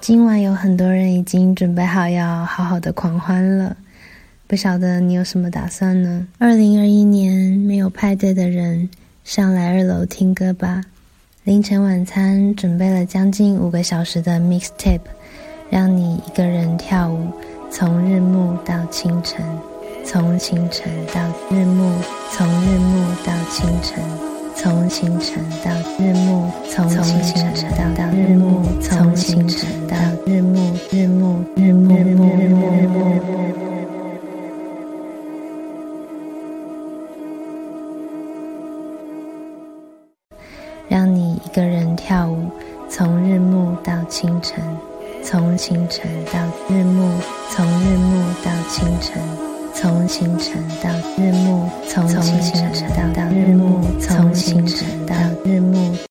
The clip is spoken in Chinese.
今晚有很多人已经准备好要好好的狂欢了，不晓得你有什么打算呢？二零二一年没有派对的人，上来二楼听歌吧。凌晨晚餐准备了将近五个小时的 mixtape，让你一个人跳舞，从日暮到清晨，从清晨到日暮，从日暮到清晨。从清晨到日暮，从清晨到日暮，从让你一个人跳舞，从日暮到清晨，从清晨到日暮，从日暮到清晨，从清晨到日暮，从清晨。